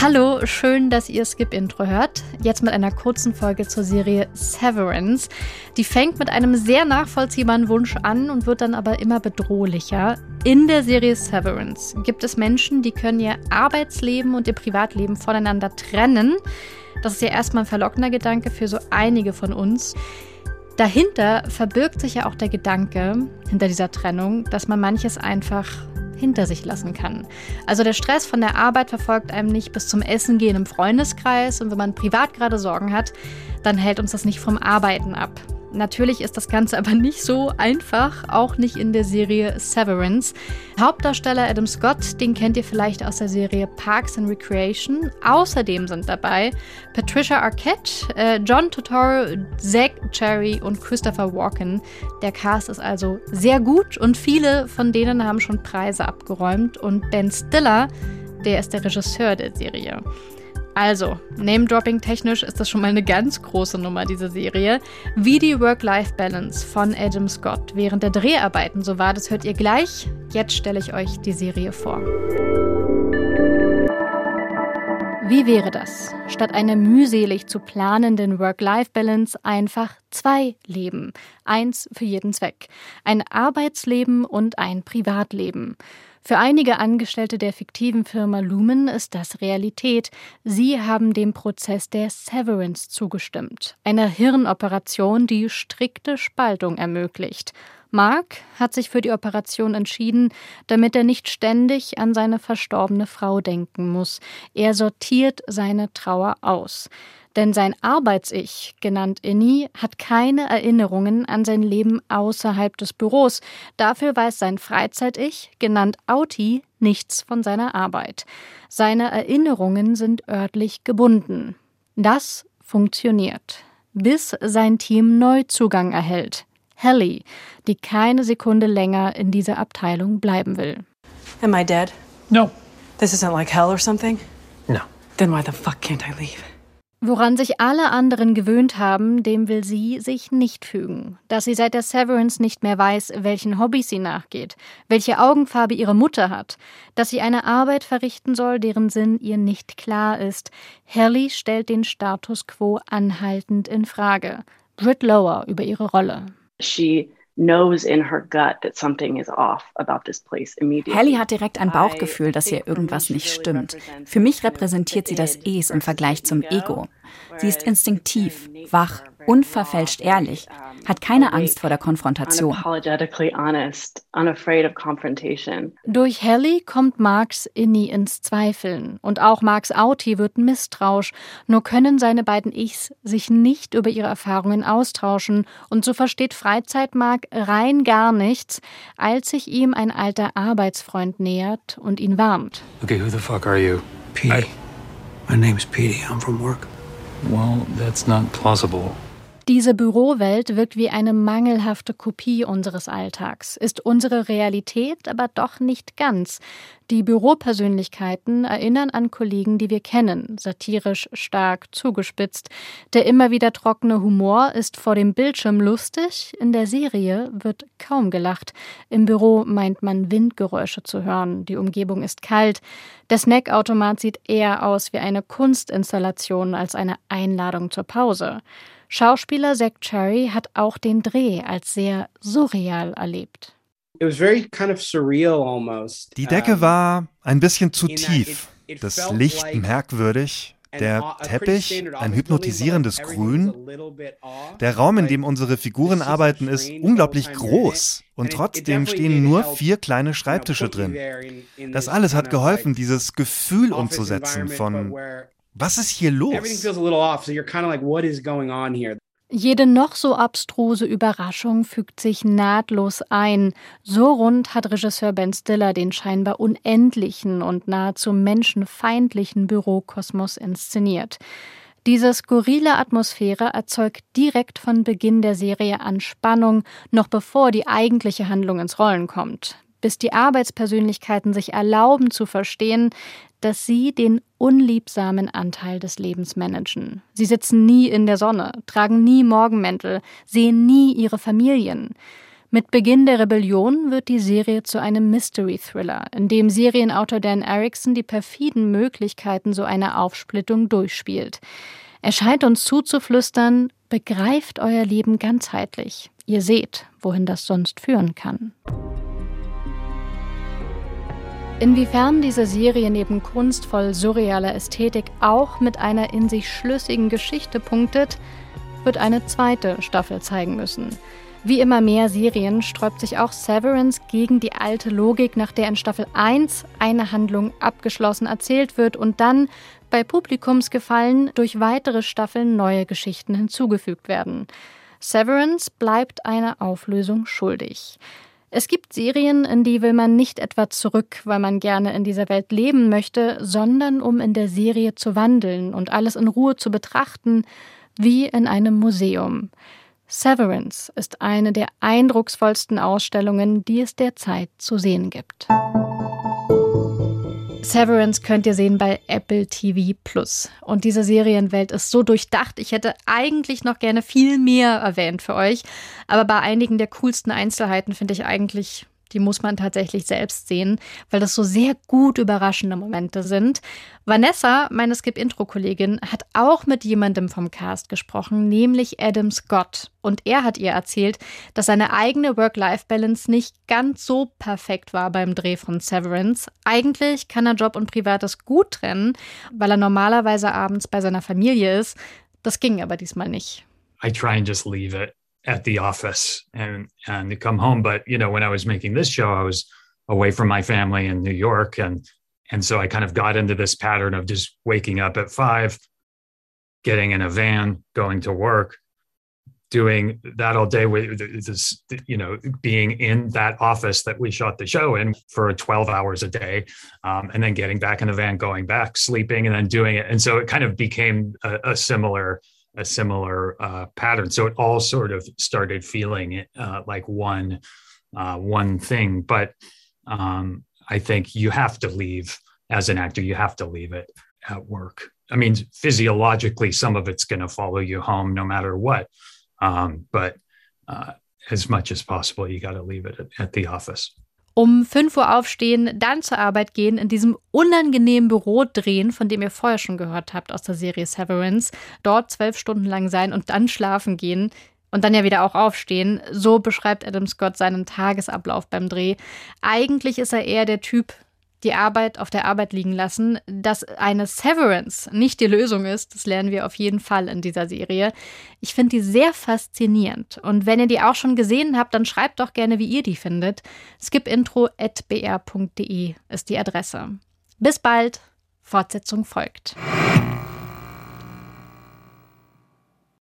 Hallo, schön, dass ihr Skip Intro hört. Jetzt mit einer kurzen Folge zur Serie Severance. Die fängt mit einem sehr nachvollziehbaren Wunsch an und wird dann aber immer bedrohlicher. In der Serie Severance gibt es Menschen, die können ihr Arbeitsleben und ihr Privatleben voneinander trennen. Das ist ja erstmal ein verlockender Gedanke für so einige von uns. Dahinter verbirgt sich ja auch der Gedanke, hinter dieser Trennung, dass man manches einfach hinter sich lassen kann. Also der Stress von der Arbeit verfolgt einem nicht bis zum Essen gehen im Freundeskreis und wenn man privat gerade Sorgen hat, dann hält uns das nicht vom Arbeiten ab. Natürlich ist das Ganze aber nicht so einfach, auch nicht in der Serie Severance. Hauptdarsteller Adam Scott, den kennt ihr vielleicht aus der Serie Parks and Recreation. Außerdem sind dabei Patricia Arquette, äh, John Totoro, Zach Cherry und Christopher Walken. Der Cast ist also sehr gut und viele von denen haben schon Preise abgeräumt. Und Ben Stiller, der ist der Regisseur der Serie. Also, Name-Dropping technisch ist das schon mal eine ganz große Nummer, diese Serie. Wie die Work-Life-Balance von Adam Scott während der Dreharbeiten so war, das hört ihr gleich. Jetzt stelle ich euch die Serie vor. Wie wäre das, statt einer mühselig zu planenden Work-Life-Balance einfach zwei Leben? Eins für jeden Zweck. Ein Arbeitsleben und ein Privatleben. Für einige Angestellte der fiktiven Firma Lumen ist das Realität. Sie haben dem Prozess der Severance zugestimmt, einer Hirnoperation, die strikte Spaltung ermöglicht. Mark hat sich für die Operation entschieden, damit er nicht ständig an seine verstorbene Frau denken muss. Er sortiert seine Trauer aus. Denn sein Arbeits-Ich, genannt Inni, hat keine Erinnerungen an sein Leben außerhalb des Büros. Dafür weiß sein Freizeit-Ich, genannt Auti, nichts von seiner Arbeit. Seine Erinnerungen sind örtlich gebunden. Das funktioniert. Bis sein Team Neuzugang erhält. Helly, die keine Sekunde länger in dieser Abteilung bleiben will. Am I dead? No. This isn't like hell or something? No. Then why the fuck can't I leave? Woran sich alle anderen gewöhnt haben, dem will sie sich nicht fügen. Dass sie seit der Severance nicht mehr weiß, welchen Hobbys sie nachgeht, welche Augenfarbe ihre Mutter hat, dass sie eine Arbeit verrichten soll, deren Sinn ihr nicht klar ist. Helly stellt den Status quo anhaltend in Frage. Britt Lower über ihre Rolle. She knows in her gut that something is off about this place immediately. Hallie hat direkt ein Bauchgefühl, dass hier irgendwas nicht stimmt. Für mich repräsentiert sie das Es im Vergleich zum Ego. Sie ist instinktiv, wach, unverfälscht ehrlich, hat keine Angst vor der Konfrontation. Durch Hallie kommt Marks Inni ins Zweifeln und auch Marks Auti wird misstrauisch, nur können seine beiden Ichs sich nicht über ihre Erfahrungen austauschen und so versteht Freizeit Mark rein gar nichts, als sich ihm ein alter Arbeitsfreund nähert und ihn warnt. Okay, who the fuck are you? Petey. My name's Petey. I'm from work. Well, that's not plausible. Diese Bürowelt wirkt wie eine mangelhafte Kopie unseres Alltags, ist unsere Realität aber doch nicht ganz. Die Büropersönlichkeiten erinnern an Kollegen, die wir kennen, satirisch, stark, zugespitzt. Der immer wieder trockene Humor ist vor dem Bildschirm lustig, in der Serie wird kaum gelacht. Im Büro meint man Windgeräusche zu hören, die Umgebung ist kalt. Der Snackautomat sieht eher aus wie eine Kunstinstallation als eine Einladung zur Pause. Schauspieler Zach Cherry hat auch den Dreh als sehr surreal erlebt. Die Decke war ein bisschen zu tief, das Licht merkwürdig, der Teppich ein hypnotisierendes Grün. Der Raum, in dem unsere Figuren arbeiten, ist unglaublich groß und trotzdem stehen nur vier kleine Schreibtische drin. Das alles hat geholfen, dieses Gefühl umzusetzen von was ist hier los? Jede noch so abstruse Überraschung fügt sich nahtlos ein. So rund hat Regisseur Ben Stiller den scheinbar unendlichen und nahezu menschenfeindlichen Bürokosmos inszeniert. Diese skurrile Atmosphäre erzeugt direkt von Beginn der Serie an Spannung, noch bevor die eigentliche Handlung ins Rollen kommt bis die Arbeitspersönlichkeiten sich erlauben zu verstehen, dass sie den unliebsamen Anteil des Lebens managen. Sie sitzen nie in der Sonne, tragen nie Morgenmäntel, sehen nie ihre Familien. Mit Beginn der Rebellion wird die Serie zu einem Mystery-Thriller, in dem Serienautor Dan Erickson die perfiden Möglichkeiten so einer Aufsplittung durchspielt. Er scheint uns zuzuflüstern, begreift euer Leben ganzheitlich. Ihr seht, wohin das sonst führen kann. Inwiefern diese Serie neben kunstvoll surrealer Ästhetik auch mit einer in sich schlüssigen Geschichte punktet, wird eine zweite Staffel zeigen müssen. Wie immer mehr Serien sträubt sich auch Severance gegen die alte Logik, nach der in Staffel 1 eine Handlung abgeschlossen erzählt wird und dann bei Publikumsgefallen durch weitere Staffeln neue Geschichten hinzugefügt werden. Severance bleibt eine Auflösung schuldig. Es gibt Serien, in die will man nicht etwa zurück, weil man gerne in dieser Welt leben möchte, sondern um in der Serie zu wandeln und alles in Ruhe zu betrachten, wie in einem Museum. Severance ist eine der eindrucksvollsten Ausstellungen, die es derzeit zu sehen gibt. Severance könnt ihr sehen bei Apple TV Plus. Und diese Serienwelt ist so durchdacht. Ich hätte eigentlich noch gerne viel mehr erwähnt für euch. Aber bei einigen der coolsten Einzelheiten finde ich eigentlich die muss man tatsächlich selbst sehen, weil das so sehr gut überraschende Momente sind. Vanessa, meine Skip-Intro-Kollegin, hat auch mit jemandem vom Cast gesprochen, nämlich Adam Scott. Und er hat ihr erzählt, dass seine eigene Work-Life-Balance nicht ganz so perfekt war beim Dreh von Severance. Eigentlich kann er Job und Privates gut trennen, weil er normalerweise abends bei seiner Familie ist. Das ging aber diesmal nicht. I try and just leave it. At the office and and come home. But you know, when I was making this show, I was away from my family in New York, and and so I kind of got into this pattern of just waking up at five, getting in a van, going to work, doing that all day with this, you know, being in that office that we shot the show in for 12 hours a day, um, and then getting back in the van, going back, sleeping, and then doing it. And so it kind of became a, a similar a similar uh, pattern. So it all sort of started feeling uh, like one uh, one thing. But um, I think you have to leave as an actor. You have to leave it at work. I mean, physiologically, some of it's going to follow you home no matter what. Um, but uh, as much as possible, you got to leave it at, at the office. Um 5 Uhr aufstehen, dann zur Arbeit gehen, in diesem unangenehmen Büro drehen, von dem ihr vorher schon gehört habt aus der Serie Severance, dort zwölf Stunden lang sein und dann schlafen gehen und dann ja wieder auch aufstehen. So beschreibt Adam Scott seinen Tagesablauf beim Dreh. Eigentlich ist er eher der Typ, die Arbeit auf der Arbeit liegen lassen. Dass eine Severance nicht die Lösung ist, das lernen wir auf jeden Fall in dieser Serie. Ich finde die sehr faszinierend. Und wenn ihr die auch schon gesehen habt, dann schreibt doch gerne, wie ihr die findet. skipintro.br.de ist die Adresse. Bis bald. Fortsetzung folgt.